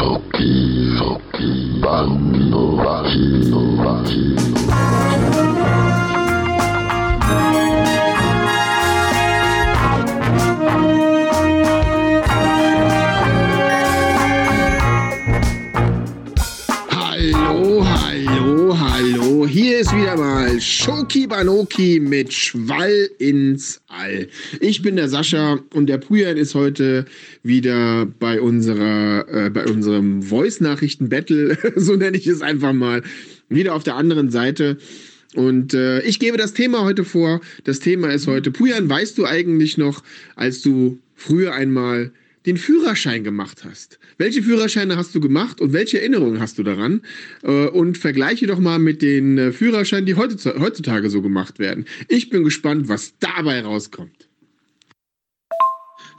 Schoki, Schoki, Bando, Bando, Bando. Schoki Banoki mit Schwall ins All. Ich bin der Sascha und der Pujan ist heute wieder bei unserer, äh, bei unserem Voice-Nachrichten-Battle, so nenne ich es einfach mal, wieder auf der anderen Seite. Und äh, ich gebe das Thema heute vor. Das Thema ist heute, Pujan, weißt du eigentlich noch, als du früher einmal den Führerschein gemacht hast. Welche Führerscheine hast du gemacht und welche Erinnerungen hast du daran? Äh, Und vergleiche doch mal mit den äh, Führerscheinen, die heutzu- heutzutage so gemacht werden. Ich bin gespannt, was dabei rauskommt.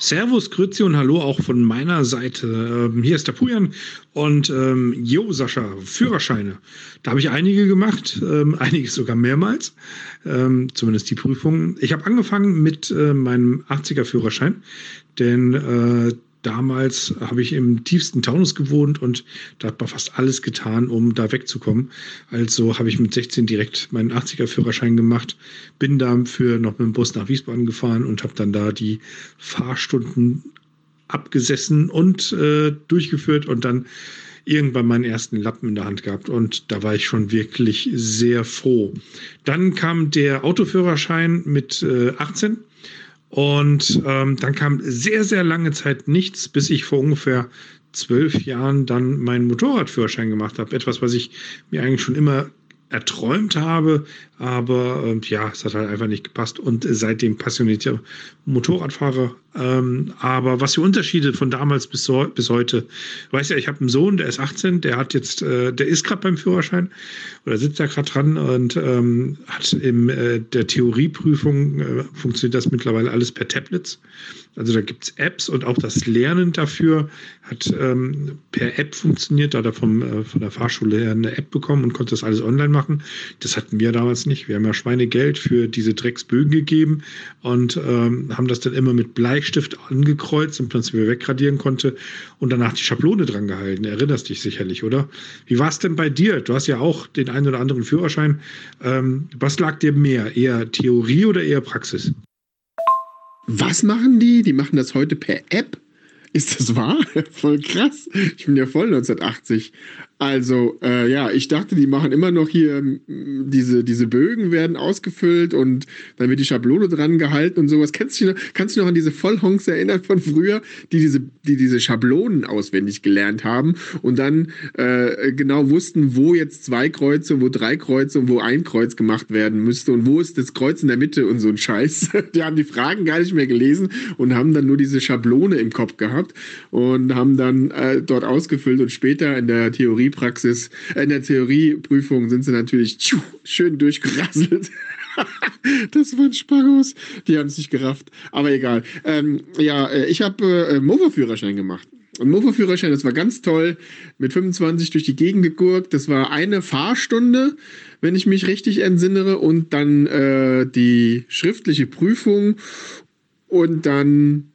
Servus, Grüezi und Hallo auch von meiner Seite. Ähm, hier ist der Pujan und ähm, Jo, Sascha, Führerscheine. Da habe ich einige gemacht, ähm, einige sogar mehrmals, ähm, zumindest die Prüfungen. Ich habe angefangen mit äh, meinem 80er Führerschein, denn äh, damals habe ich im tiefsten Taunus gewohnt und da hat man fast alles getan, um da wegzukommen. Also habe ich mit 16 direkt meinen 80er Führerschein gemacht, bin dafür noch mit dem Bus nach Wiesbaden gefahren und habe dann da die Fahrstunden abgesessen und äh, durchgeführt und dann irgendwann meinen ersten Lappen in der Hand gehabt und da war ich schon wirklich sehr froh. Dann kam der Autoführerschein mit äh, 18 und ähm, dann kam sehr, sehr lange Zeit nichts, bis ich vor ungefähr zwölf Jahren dann meinen Motorradführerschein gemacht habe. Etwas, was ich mir eigentlich schon immer erträumt habe, aber äh, ja, es hat halt einfach nicht gepasst und seitdem passionierter Motorradfahrer. Ähm, aber was die Unterschiede von damals bis, so, bis heute, weiß ja, ich habe einen Sohn, der ist 18, der hat jetzt, äh, der ist gerade beim Führerschein oder sitzt da gerade dran und ähm, hat in äh, der Theorieprüfung äh, funktioniert das mittlerweile alles per Tablets. Also da gibt es Apps und auch das Lernen dafür hat ähm, per App funktioniert. Da hat er vom, äh, von der Fahrschule her eine App bekommen und konnte das alles online machen. Das hatten wir damals nicht. Wir haben ja Schweinegeld für diese Drecksbögen gegeben und ähm, haben das dann immer mit Bleistift angekreuzt, es wieder wegradieren konnte und danach die Schablone dran gehalten. Erinnerst dich sicherlich, oder? Wie war es denn bei dir? Du hast ja auch den einen oder anderen Führerschein. Ähm, was lag dir mehr? Eher Theorie oder eher Praxis? Was machen die? Die machen das heute per App. Ist das wahr? voll krass. Ich bin ja voll 1980. Also, äh, ja, ich dachte, die machen immer noch hier, diese, diese Bögen werden ausgefüllt und dann wird die Schablone dran gehalten und sowas. Kannst du, dich noch, kannst du noch an diese Vollhonks erinnern von früher, die diese, die diese Schablonen auswendig gelernt haben und dann äh, genau wussten, wo jetzt zwei Kreuze, wo drei Kreuze und wo ein Kreuz gemacht werden müsste und wo ist das Kreuz in der Mitte und so ein Scheiß. Die haben die Fragen gar nicht mehr gelesen und haben dann nur diese Schablone im Kopf gehabt und haben dann äh, dort ausgefüllt und später in der Theoriepraxis, in der Theorieprüfung sind sie natürlich tschuh, schön durchgerasselt. das waren Spagos. Die haben es nicht gerafft. Aber egal. Ähm, ja, äh, ich habe äh, Mofa-Führerschein gemacht. Und Mofa-Führerschein, das war ganz toll. Mit 25 durch die Gegend gegurkt. Das war eine Fahrstunde, wenn ich mich richtig entsinnere. Und dann äh, die schriftliche Prüfung. Und dann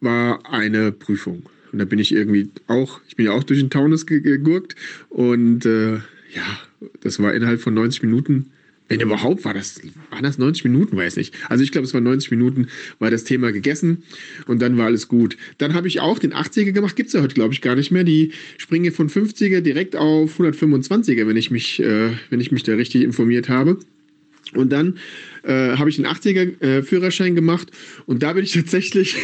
war eine Prüfung. Und da bin ich irgendwie auch, ich bin ja auch durch den Taunus ge- gegurkt. Und äh, ja, das war innerhalb von 90 Minuten. Wenn überhaupt war das, waren das 90 Minuten, weiß nicht. Also ich glaube, es war 90 Minuten, war das Thema gegessen und dann war alles gut. Dann habe ich auch den 80er gemacht, gibt es ja heute, glaube ich, gar nicht mehr. Die springe von 50er direkt auf 125er, wenn ich mich, äh, wenn ich mich da richtig informiert habe. Und dann äh, habe ich einen 80er äh, gemacht und da bin ich tatsächlich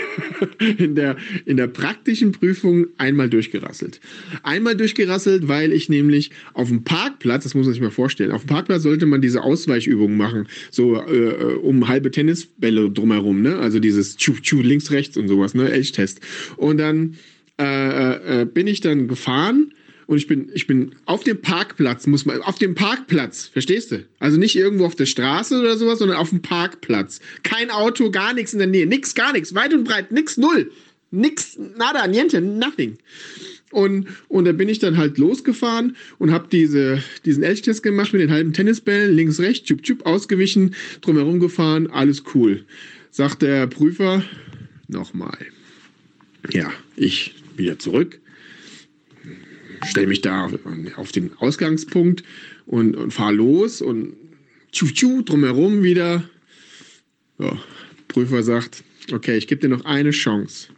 in, der, in der praktischen Prüfung einmal durchgerasselt. Einmal durchgerasselt, weil ich nämlich auf dem Parkplatz, das muss man sich mal vorstellen, auf dem Parkplatz sollte man diese Ausweichübungen machen, so äh, um halbe Tennisbälle drumherum, ne? Also dieses Tschu, Tschu, links, rechts und sowas, ne? Elchtest. Und dann äh, äh, bin ich dann gefahren und ich bin, ich bin auf dem Parkplatz, muss man, auf dem Parkplatz, verstehst du? Also nicht irgendwo auf der Straße oder sowas, sondern auf dem Parkplatz. Kein Auto, gar nichts in der Nähe, nix, gar nichts, weit und breit, nix, null. Nix, nada, niente, nothing. Und, und da bin ich dann halt losgefahren und habe diese, diesen Elchtest gemacht mit den halben Tennisbällen, links, rechts, tschub, tschub, ausgewichen, drumherum gefahren, alles cool. Sagt der Prüfer, nochmal. Ja, ich wieder zurück. Stelle mich da auf den Ausgangspunkt und, und fahre los und tschu, tschu, drumherum wieder. Ja, Prüfer sagt, okay, ich gebe dir noch eine Chance.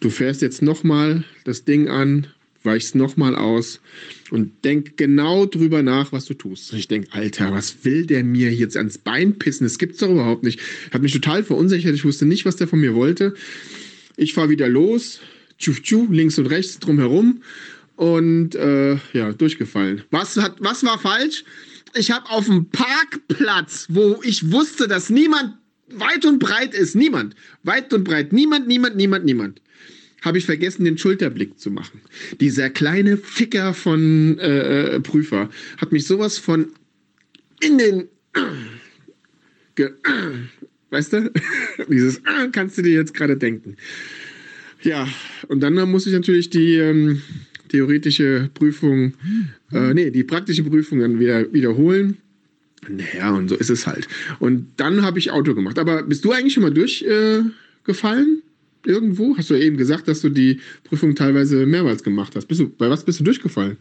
Du fährst jetzt nochmal das Ding an, weichst nochmal aus und denk genau drüber nach, was du tust. Und ich denke, Alter, was will der mir jetzt ans Bein pissen? Das gibt's doch überhaupt nicht. Hat mich total verunsichert. Ich wusste nicht, was der von mir wollte. Ich fahre wieder los, tschu, tschu, links und rechts drumherum und äh, ja, durchgefallen. Was, hat, was war falsch? Ich habe auf dem Parkplatz, wo ich wusste, dass niemand weit und breit ist, niemand, weit und breit, niemand, niemand, niemand, niemand, habe ich vergessen, den Schulterblick zu machen. Dieser kleine Ficker von äh, äh Prüfer hat mich sowas von in den ge, weißt du? Dieses kannst du dir jetzt gerade denken. Ja, und dann muss ich natürlich die ähm, theoretische Prüfung, äh, nee, die praktische Prüfung dann wieder wiederholen. Naja, und so ist es halt. Und dann habe ich Auto gemacht. Aber bist du eigentlich schon mal durchgefallen? Äh, irgendwo? Hast du ja eben gesagt, dass du die Prüfung teilweise mehrmals gemacht hast. Bist du, bei was bist du durchgefallen?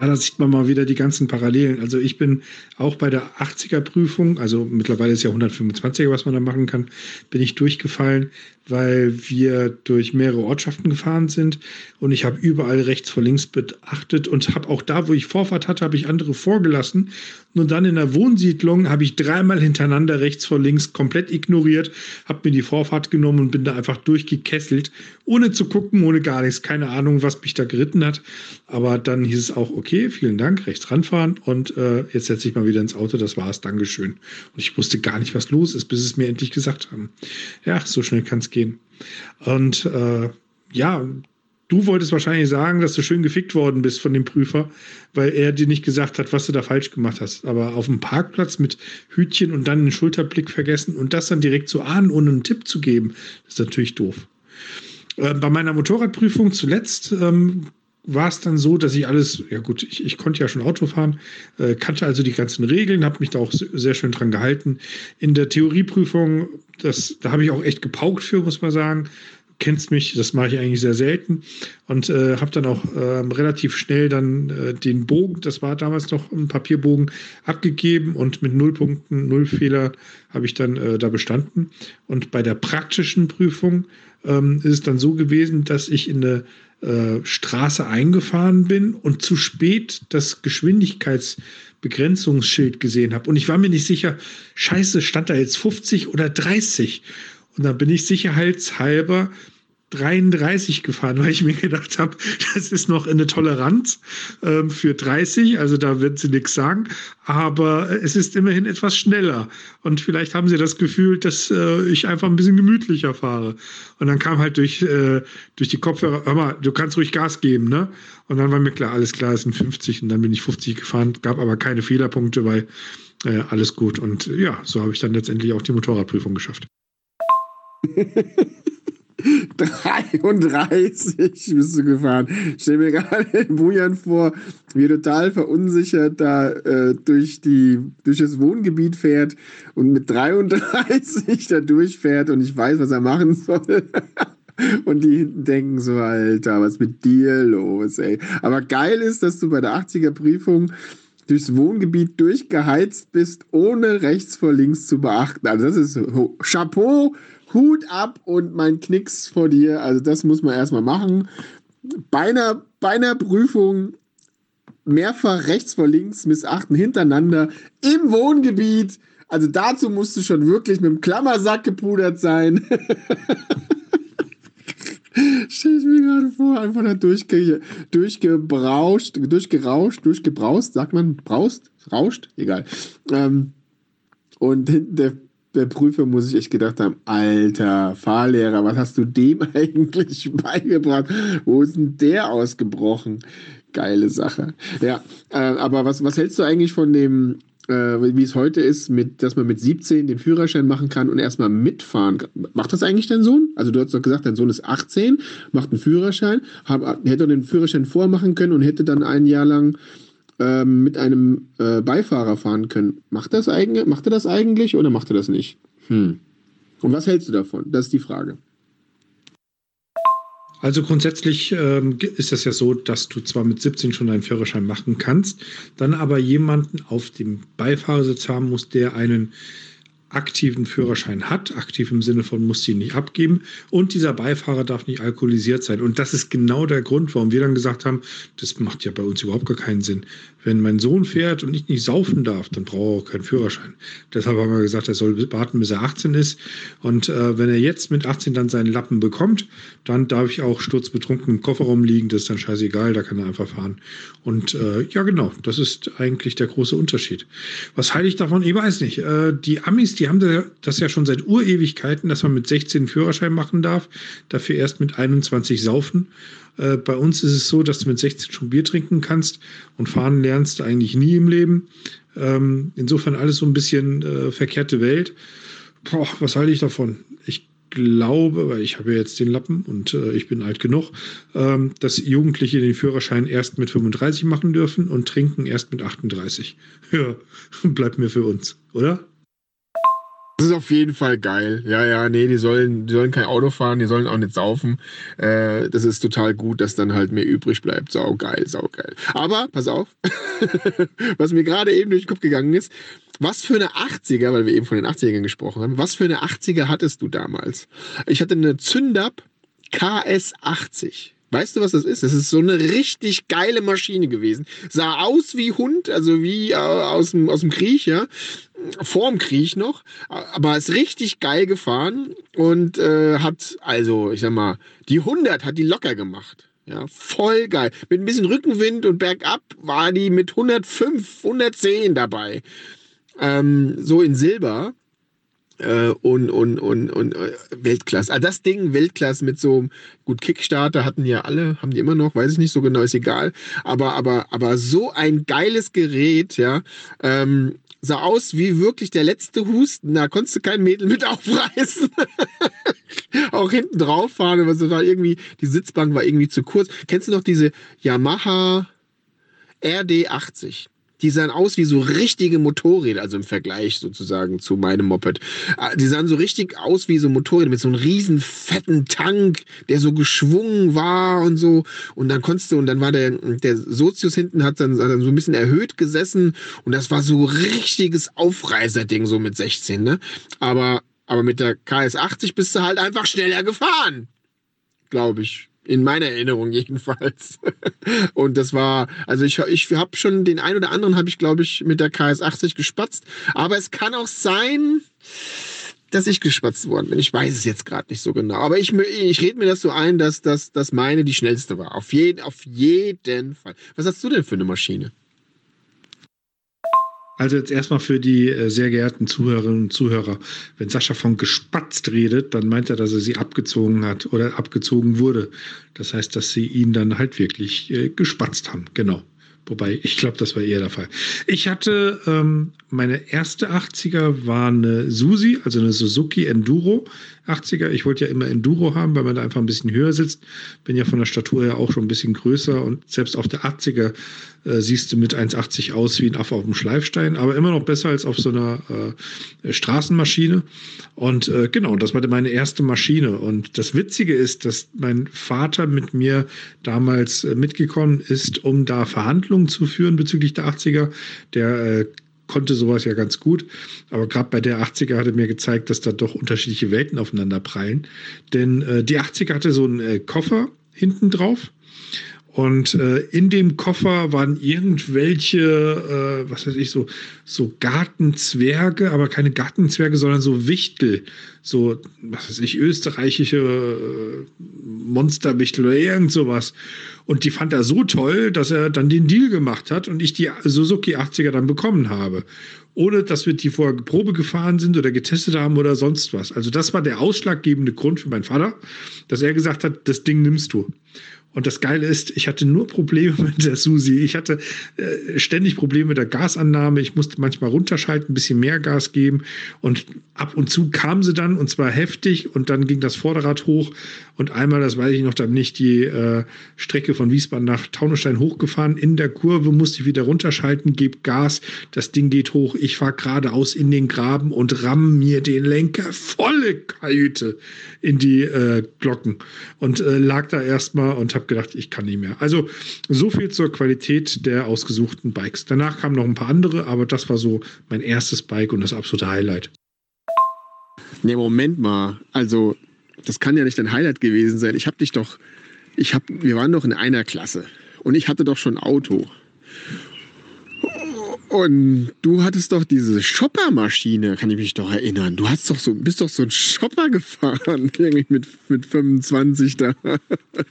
Ja, da sieht man mal wieder die ganzen Parallelen. Also ich bin auch bei der 80er-Prüfung, also mittlerweile ist ja 125er, was man da machen kann, bin ich durchgefallen, weil wir durch mehrere Ortschaften gefahren sind und ich habe überall rechts vor links beachtet und habe auch da, wo ich Vorfahrt hatte, habe ich andere vorgelassen. Und dann in der Wohnsiedlung habe ich dreimal hintereinander rechts vor links komplett ignoriert, habe mir die Vorfahrt genommen und bin da einfach durchgekesselt, ohne zu gucken, ohne gar nichts. Keine Ahnung, was mich da geritten hat. Aber dann hieß es auch, okay, vielen Dank, rechts ranfahren und äh, jetzt setze ich mal wieder ins Auto, das war's, Dankeschön. Und ich wusste gar nicht, was los ist, bis es mir endlich gesagt haben. Ja, so schnell kann es gehen. Und äh, ja, du wolltest wahrscheinlich sagen, dass du schön gefickt worden bist von dem Prüfer, weil er dir nicht gesagt hat, was du da falsch gemacht hast. Aber auf dem Parkplatz mit Hütchen und dann einen Schulterblick vergessen und das dann direkt zu ahnen, ohne einen Tipp zu geben, ist natürlich doof. Äh, bei meiner Motorradprüfung zuletzt ähm, war es dann so, dass ich alles, ja gut, ich, ich konnte ja schon Auto fahren, äh, kannte also die ganzen Regeln, habe mich da auch sehr schön dran gehalten. In der Theorieprüfung, das, da habe ich auch echt gepaukt für, muss man sagen. Du kennst mich, das mache ich eigentlich sehr selten und äh, habe dann auch äh, relativ schnell dann äh, den Bogen, das war damals noch ein Papierbogen, abgegeben und mit null Punkten, null Fehler habe ich dann äh, da bestanden. Und bei der praktischen Prüfung ähm, ist es dann so gewesen, dass ich in der äh, Straße eingefahren bin und zu spät das Geschwindigkeitsbegrenzungsschild gesehen habe. Und ich war mir nicht sicher, scheiße, stand da jetzt 50 oder 30? Und dann bin ich sicherheitshalber 33 gefahren, weil ich mir gedacht habe, das ist noch eine Toleranz ähm, für 30, also da wird sie nichts sagen, aber es ist immerhin etwas schneller und vielleicht haben sie das Gefühl, dass äh, ich einfach ein bisschen gemütlicher fahre. Und dann kam halt durch, äh, durch die Kopfhörer, hör mal, du kannst ruhig Gas geben, ne? Und dann war mir klar, alles klar, es sind 50 und dann bin ich 50 gefahren, gab aber keine Fehlerpunkte, weil äh, alles gut. Und ja, so habe ich dann letztendlich auch die Motorradprüfung geschafft. 33 bist du gefahren. Ich stell mir gerade den Bujan vor, wie er total verunsichert da äh, durch, die, durch das Wohngebiet fährt und mit 33 da durchfährt und ich weiß, was er machen soll. Und die denken so, Alter, was ist mit dir los, ey? Aber geil ist, dass du bei der 80er Prüfung durchs Wohngebiet durchgeheizt bist, ohne rechts vor links zu beachten. Also das ist Chapeau Hut ab und mein Knicks vor dir. Also das muss man erstmal machen. Bei einer, bei einer Prüfung mehrfach rechts vor links missachten hintereinander im Wohngebiet. Also dazu musst du schon wirklich mit dem Klammersack gepudert sein. Stell ich mir gerade vor, einfach da durchge, durchgebrauscht, durchgerauscht, durchgebraust, sagt man, braust, rauscht, egal. Ähm, und hinten der der Prüfer muss ich echt gedacht haben, alter Fahrlehrer, was hast du dem eigentlich beigebracht? Wo ist denn der ausgebrochen? Geile Sache. Ja, äh, aber was, was hältst du eigentlich von dem, äh, wie es heute ist, mit, dass man mit 17 den Führerschein machen kann und erstmal mitfahren kann? Macht das eigentlich dein Sohn? Also du hast doch gesagt, dein Sohn ist 18, macht einen Führerschein, hab, hätte den Führerschein vormachen können und hätte dann ein Jahr lang ähm, mit einem äh, Beifahrer fahren können. Macht, das eigentlich, macht er das eigentlich oder macht er das nicht? Hm. Und was hältst du davon? Das ist die Frage. Also grundsätzlich ähm, ist das ja so, dass du zwar mit 17 schon einen Führerschein machen kannst, dann aber jemanden auf dem Beifahrersitz haben musst, der einen aktiven Führerschein hat. Aktiv im Sinne von muss ihn nicht abgeben. Und dieser Beifahrer darf nicht alkoholisiert sein. Und das ist genau der Grund, warum wir dann gesagt haben, das macht ja bei uns überhaupt gar keinen Sinn. Wenn mein Sohn fährt und ich nicht saufen darf, dann braucht er auch keinen Führerschein. Deshalb haben wir gesagt, er soll warten, bis er 18 ist. Und äh, wenn er jetzt mit 18 dann seinen Lappen bekommt, dann darf ich auch sturzbetrunken im Kofferraum liegen. Das ist dann scheißegal, da kann er einfach fahren. Und äh, ja, genau, das ist eigentlich der große Unterschied. Was halte ich davon? Ich weiß nicht. Äh, die Amis, die haben das ja schon seit Urewigkeiten, dass man mit 16 Führerschein machen darf, dafür erst mit 21 saufen. Äh, bei uns ist es so, dass du mit 16 schon Bier trinken kannst und fahren lernst eigentlich nie im Leben. Ähm, insofern alles so ein bisschen äh, verkehrte Welt. Boah, was halte ich davon? Ich glaube, weil ich habe ja jetzt den Lappen und äh, ich bin alt genug, ähm, dass Jugendliche den Führerschein erst mit 35 machen dürfen und trinken erst mit 38. Ja, bleibt mir für uns, oder? Das ist auf jeden Fall geil. Ja, ja, nee, die sollen, die sollen kein Auto fahren, die sollen auch nicht saufen. Äh, das ist total gut, dass dann halt mehr übrig bleibt. Sau geil, sau geil. Aber, pass auf, was mir gerade eben durch den Kopf gegangen ist, was für eine 80er, weil wir eben von den 80ern gesprochen haben, was für eine 80er hattest du damals? Ich hatte eine Zündab KS80. Weißt du, was das ist? Das ist so eine richtig geile Maschine gewesen. Sah aus wie Hund, also wie äh, aus, dem, aus dem Krieg, ja. Vorm Krieg noch. Aber ist richtig geil gefahren und äh, hat, also, ich sag mal, die 100 hat die locker gemacht. Ja, voll geil. Mit ein bisschen Rückenwind und bergab war die mit 105, 110 dabei. Ähm, so in Silber äh, und, und, und, und äh, Weltklasse. Also das Ding Weltklasse mit so, gut, Kickstarter hatten ja alle, haben die immer noch, weiß ich nicht so genau, ist egal. Aber, aber, aber so ein geiles Gerät, ja, ähm, sah aus wie wirklich der letzte Husten. Da konntest du kein Mädel mit aufreißen. Auch hinten drauf fahren, aber so war irgendwie, die Sitzbank war irgendwie zu kurz. Kennst du noch diese Yamaha RD80? Die sahen aus wie so richtige Motorräder, also im Vergleich sozusagen zu meinem Moped. Ah, die sahen so richtig aus wie so Motorräder mit so einem riesen fetten Tank, der so geschwungen war und so. Und dann konntest du, und dann war der, der Sozius hinten hat dann, hat dann so ein bisschen erhöht gesessen und das war so richtiges Aufreißerding so mit 16, ne? Aber, aber mit der KS80 bist du halt einfach schneller gefahren. Glaube ich. In meiner Erinnerung jedenfalls. Und das war, also ich, ich habe schon den einen oder anderen, habe ich glaube ich mit der KS80 gespatzt. Aber es kann auch sein, dass ich gespatzt worden bin. Ich weiß es jetzt gerade nicht so genau. Aber ich, ich rede mir das so ein, dass, dass, dass meine die schnellste war. Auf jeden, auf jeden Fall. Was hast du denn für eine Maschine? Also jetzt erstmal für die äh, sehr geehrten Zuhörerinnen und Zuhörer. Wenn Sascha von gespatzt redet, dann meint er, dass er sie abgezogen hat oder abgezogen wurde. Das heißt, dass sie ihn dann halt wirklich äh, gespatzt haben. Genau. Wobei, ich glaube, das war eher der Fall. Ich hatte ähm, meine erste 80er war eine Susi, also eine Suzuki Enduro 80er. Ich wollte ja immer Enduro haben, weil man da einfach ein bisschen höher sitzt. Bin ja von der Statur her auch schon ein bisschen größer und selbst auf der 80er äh, siehst du mit 1,80 aus wie ein Affe auf dem Schleifstein, aber immer noch besser als auf so einer äh, Straßenmaschine. Und äh, genau, das war meine erste Maschine. Und das Witzige ist, dass mein Vater mit mir damals äh, mitgekommen ist, um da Verhandlungen zu führen bezüglich der 80er. Der äh, konnte sowas ja ganz gut. Aber gerade bei der 80er hat er mir gezeigt, dass da doch unterschiedliche Welten aufeinander prallen. Denn äh, die 80er hatte so einen äh, Koffer hinten drauf und äh, in dem Koffer waren irgendwelche, äh, was weiß ich, so, so Gartenzwerge, aber keine Gartenzwerge, sondern so Wichtel, so, was weiß ich, österreichische äh, Monsterwichtel oder irgend sowas. Und die fand er so toll, dass er dann den Deal gemacht hat und ich die Suzuki 80er dann bekommen habe. Ohne dass wir die vorher Probe gefahren sind oder getestet haben oder sonst was. Also das war der ausschlaggebende Grund für meinen Vater, dass er gesagt hat, das Ding nimmst du. Und das Geile ist, ich hatte nur Probleme mit der Susi. Ich hatte äh, ständig Probleme mit der Gasannahme. Ich musste manchmal runterschalten, ein bisschen mehr Gas geben. Und ab und zu kam sie dann und zwar heftig und dann ging das Vorderrad hoch und einmal, das weiß ich noch, dann nicht die äh, Strecke von Wiesbaden nach Taunusstein hochgefahren. In der Kurve musste ich wieder runterschalten, gebe Gas, das Ding geht hoch, ich fahre geradeaus in den Graben und ramm mir den Lenker volle Kajüte in die äh, Glocken und äh, lag da erstmal und habe gedacht, ich kann nicht mehr. Also so viel zur Qualität der ausgesuchten Bikes. Danach kamen noch ein paar andere, aber das war so mein erstes Bike und das absolute Highlight. Nee, Moment mal. Also, das kann ja nicht dein Highlight gewesen sein. Ich habe dich doch, ich hab, wir waren doch in einer Klasse und ich hatte doch schon ein Auto. Und du hattest doch diese Shoppermaschine, kann ich mich doch erinnern. Du hast doch so, bist doch so ein Shopper gefahren, irgendwie mit, mit 25 da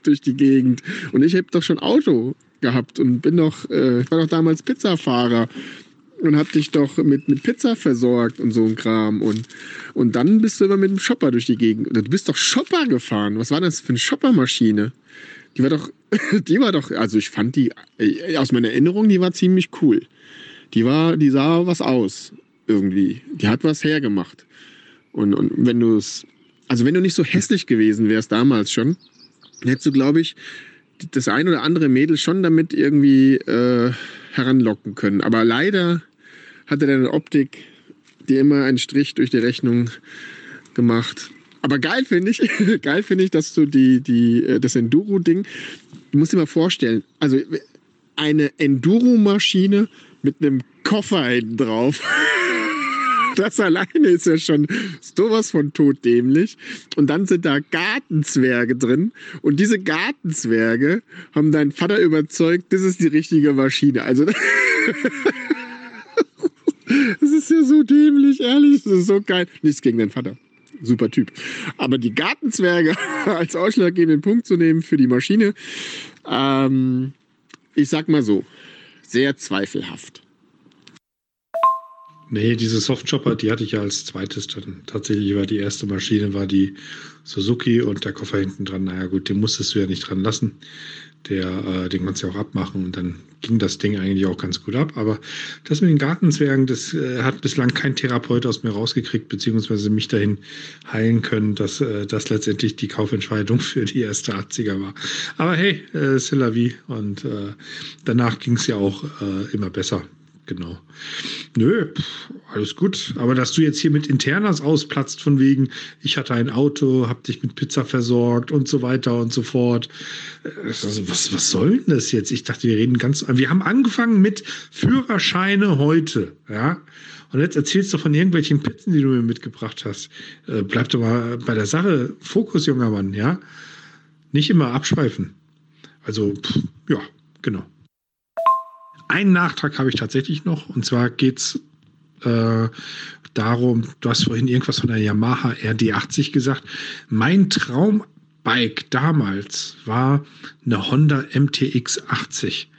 durch die Gegend. Und ich habe doch schon Auto gehabt und bin doch, äh, ich war doch damals Pizzafahrer und hab dich doch mit, mit Pizza versorgt und so ein Kram. Und, und dann bist du immer mit dem Shopper durch die Gegend. Du bist doch Shopper gefahren. Was war das für eine Shoppermaschine? Die war doch, die war doch, also ich fand die, äh, aus meiner Erinnerung, die war ziemlich cool. Die war, die sah was aus, irgendwie. Die hat was hergemacht. Und, und wenn du es, also wenn du nicht so hässlich gewesen wärst damals schon, hättest du, glaube ich, das ein oder andere Mädel schon damit irgendwie äh, heranlocken können. Aber leider hatte deine Optik dir immer einen Strich durch die Rechnung gemacht. Aber geil finde ich, geil finde ich, dass du die, die, äh, das Enduro-Ding, du musst dir mal vorstellen, also eine Enduro-Maschine mit einem Koffer hinten drauf. Das alleine ist ja schon sowas von totdämlich. Und dann sind da Gartenzwerge drin. Und diese Gartenzwerge haben deinen Vater überzeugt, das ist die richtige Maschine. Also, das ist ja so dämlich, ehrlich. Das ist so geil. Nichts gegen deinen Vater. Super Typ. Aber die Gartenzwerge als ausschlaggebenden Punkt zu nehmen für die Maschine, ähm, ich sag mal so, sehr zweifelhaft. Nee, diese Softchopper, die hatte ich ja als zweites dann. Tatsächlich war die erste Maschine, war die Suzuki und der Koffer hinten dran. Naja gut, den musstest du ja nicht dran lassen. Der, äh, den kannst du ja auch abmachen und dann ging das Ding eigentlich auch ganz gut ab. Aber das mit den Gartenzwergen, das äh, hat bislang kein Therapeut aus mir rausgekriegt, beziehungsweise mich dahin heilen können, dass äh, das letztendlich die Kaufentscheidung für die erste 80er war. Aber hey, äh, c'est la vie. Und äh, danach ging es ja auch äh, immer besser genau. Nö, pff, alles gut. Aber dass du jetzt hier mit Internas ausplatzt, von wegen, ich hatte ein Auto, hab dich mit Pizza versorgt und so weiter und so fort. Also, was, was soll denn das jetzt? Ich dachte, wir reden ganz. Wir haben angefangen mit Führerscheine heute, ja. Und jetzt erzählst du von irgendwelchen Pizzen, die du mir mitgebracht hast. Äh, bleib doch mal bei der Sache. Fokus, junger Mann, ja. Nicht immer abschweifen. Also, pff, ja, genau. Einen Nachtrag habe ich tatsächlich noch. Und zwar geht es äh, darum, du hast vorhin irgendwas von der Yamaha RD80 gesagt. Mein Traumbike damals war eine Honda MTX 80.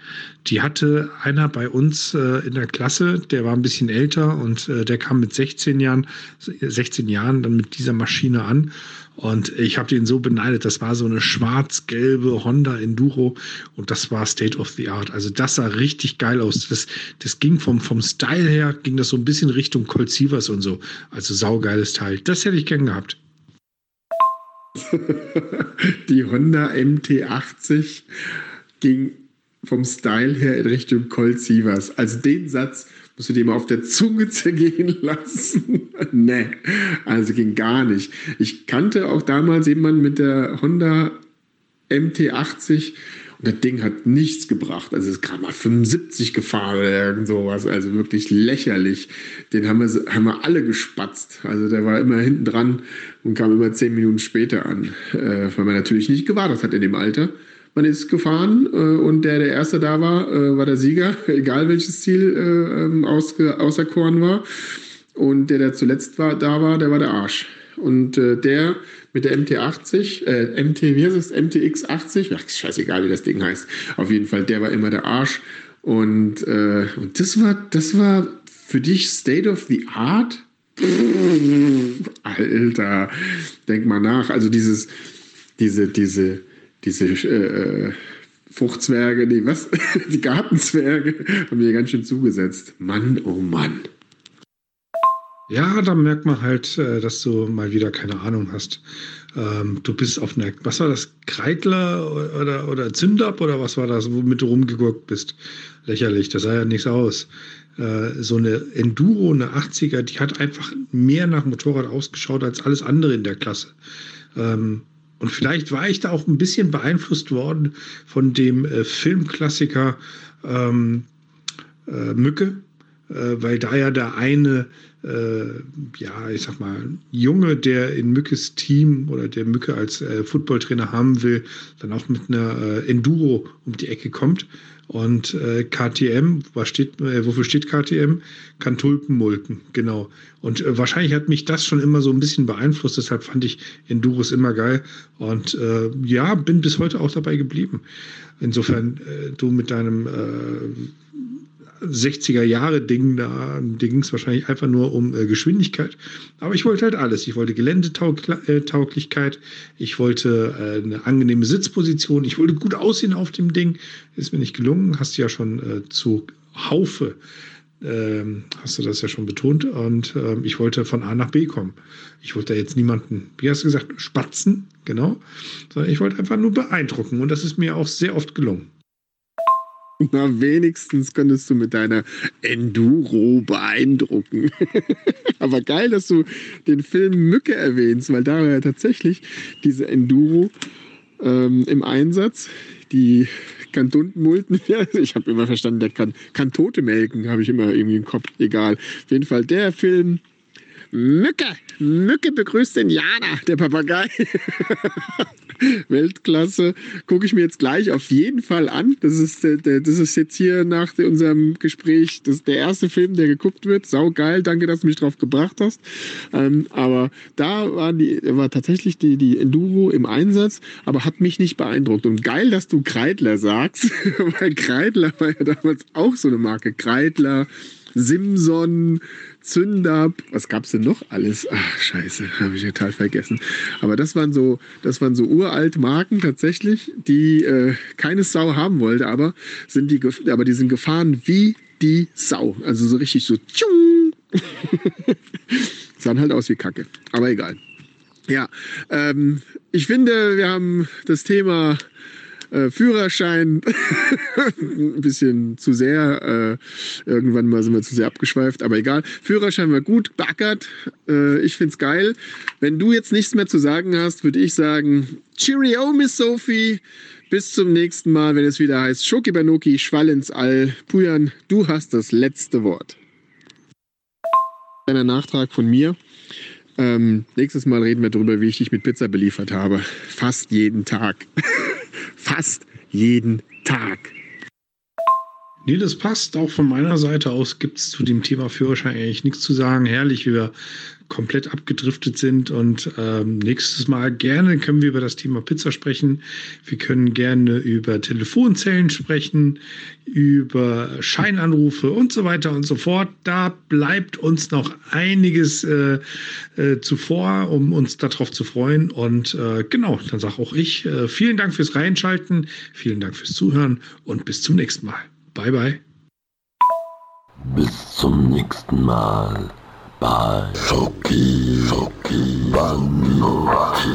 Die hatte einer bei uns äh, in der Klasse, der war ein bisschen älter und äh, der kam mit 16 Jahren, 16 Jahren dann mit dieser Maschine an und ich habe den so beneidet. Das war so eine schwarz-gelbe Honda Enduro und das war State of the Art. Also das sah richtig geil aus. Das, das ging vom, vom Style her, ging das so ein bisschen Richtung Colt Sievers und so. Also saugeiles Teil. Das hätte ich gern gehabt. Die Honda MT80 ging vom Style her in Richtung Colt Sievers. Also den Satz musst du dir mal auf der Zunge zergehen lassen. nee, also ging gar nicht. Ich kannte auch damals jemanden mit der Honda MT80 und das Ding hat nichts gebracht. Also es ist gerade mal 75 gefahren oder irgend sowas. Also wirklich lächerlich. Den haben wir, haben wir alle gespatzt. Also der war immer hinten dran und kam immer zehn Minuten später an. Äh, weil man natürlich nicht gewartet hat in dem Alter. Man ist gefahren äh, und der, der Erste da war, äh, war der Sieger, egal welches Ziel äh, ähm, ausge, auserkoren war. Und der, der zuletzt war, da war, der war der Arsch. Und äh, der mit der MT80, äh, MT, wie heißt es? MTX 80, ach, scheißegal, wie das Ding heißt. Auf jeden Fall, der war immer der Arsch. Und, äh, und das war, das war für dich State of the Art? Alter, denk mal nach. Also dieses, diese, diese, diese äh, Fruchtzwerge, nee, was? Die Gartenzwerge haben mir ganz schön zugesetzt. Mann, oh Mann. Ja, da merkt man halt, äh, dass du mal wieder keine Ahnung hast. Ähm, du bist auf einer, was war das, Kreidler oder, oder Zündab oder was war das, womit du rumgeguckt bist? Lächerlich, das sah ja nichts aus. Äh, so eine Enduro, eine 80er, die hat einfach mehr nach Motorrad ausgeschaut als alles andere in der Klasse. Ähm, und vielleicht war ich da auch ein bisschen beeinflusst worden von dem äh, Filmklassiker ähm, äh, Mücke, weil da ja der eine äh, ja, ich sag mal, Junge, der in Mückes Team oder der Mücke als äh, Footballtrainer haben will, dann auch mit einer äh, Enduro um die Ecke kommt. Und äh, KTM, was steht, äh, wofür steht KTM? Kann Tulpen mulken, genau. Und äh, wahrscheinlich hat mich das schon immer so ein bisschen beeinflusst, deshalb fand ich Enduros immer geil. Und äh, ja, bin bis heute auch dabei geblieben. Insofern, äh, du mit deinem äh, 60er Jahre Ding, da ging es wahrscheinlich einfach nur um äh, Geschwindigkeit. Aber ich wollte halt alles. Ich wollte Geländetauglichkeit, ich wollte äh, eine angenehme Sitzposition, ich wollte gut aussehen auf dem Ding. Ist mir nicht gelungen, hast du ja schon äh, zu Haufe, ähm, hast du das ja schon betont. Und ähm, ich wollte von A nach B kommen. Ich wollte da jetzt niemanden, wie hast du gesagt, spatzen, genau, sondern ich wollte einfach nur beeindrucken. Und das ist mir auch sehr oft gelungen. Na, wenigstens könntest du mit deiner Enduro beeindrucken. Aber geil, dass du den Film Mücke erwähnst, weil da war ja tatsächlich diese Enduro ähm, im Einsatz. Die Kantuntenmulten, ich habe immer verstanden, der kann, kann Tote melken, habe ich immer irgendwie im Kopf. Egal. Auf jeden Fall der Film Mücke, Mücke begrüßt den Jana, der Papagei. Weltklasse. Gucke ich mir jetzt gleich auf jeden Fall an. Das ist, der, das ist jetzt hier nach unserem Gespräch das ist der erste Film, der geguckt wird. Sau geil. Danke, dass du mich drauf gebracht hast. Ähm, aber da war, die, war tatsächlich die, die Enduro im Einsatz, aber hat mich nicht beeindruckt. Und geil, dass du Kreidler sagst, weil Kreidler war ja damals auch so eine Marke. Kreidler, Simson, Zündab, was gab's denn noch alles? Ach, scheiße, habe ich total vergessen. Aber das waren so, das waren so uralt Marken tatsächlich, die äh, keine Sau haben wollte, aber sind die, aber die sind gefahren wie die Sau. Also so richtig so tschung. Sahen halt aus wie Kacke. Aber egal. Ja, ähm, ich finde, wir haben das Thema äh, Führerschein ein bisschen zu sehr. Äh, irgendwann mal sind wir zu sehr abgeschweift, aber egal. Führerschein war gut, backert. Äh, ich find's geil. Wenn du jetzt nichts mehr zu sagen hast, würde ich sagen, Cheerio, Miss Sophie. Bis zum nächsten Mal, wenn es wieder heißt Schoki Banoki, Schwall ins All. Pujan, du hast das letzte Wort. Ein Nachtrag von mir. Ähm, nächstes Mal reden wir darüber, wie ich dich mit Pizza beliefert habe. Fast jeden Tag. Fast jeden Tag. Nee, das passt. Auch von meiner Seite aus gibt es zu dem Thema Führerschein eigentlich nichts zu sagen. Herrlich, wie wir komplett abgedriftet sind. Und ähm, nächstes Mal gerne können wir über das Thema Pizza sprechen. Wir können gerne über Telefonzellen sprechen, über Scheinanrufe und so weiter und so fort. Da bleibt uns noch einiges äh, äh, zuvor, um uns darauf zu freuen. Und äh, genau, dann sage auch ich äh, vielen Dank fürs Reinschalten, vielen Dank fürs Zuhören und bis zum nächsten Mal. Bye, bye. Bis zum nächsten Mal bei Schoki, Schoki, Banotti.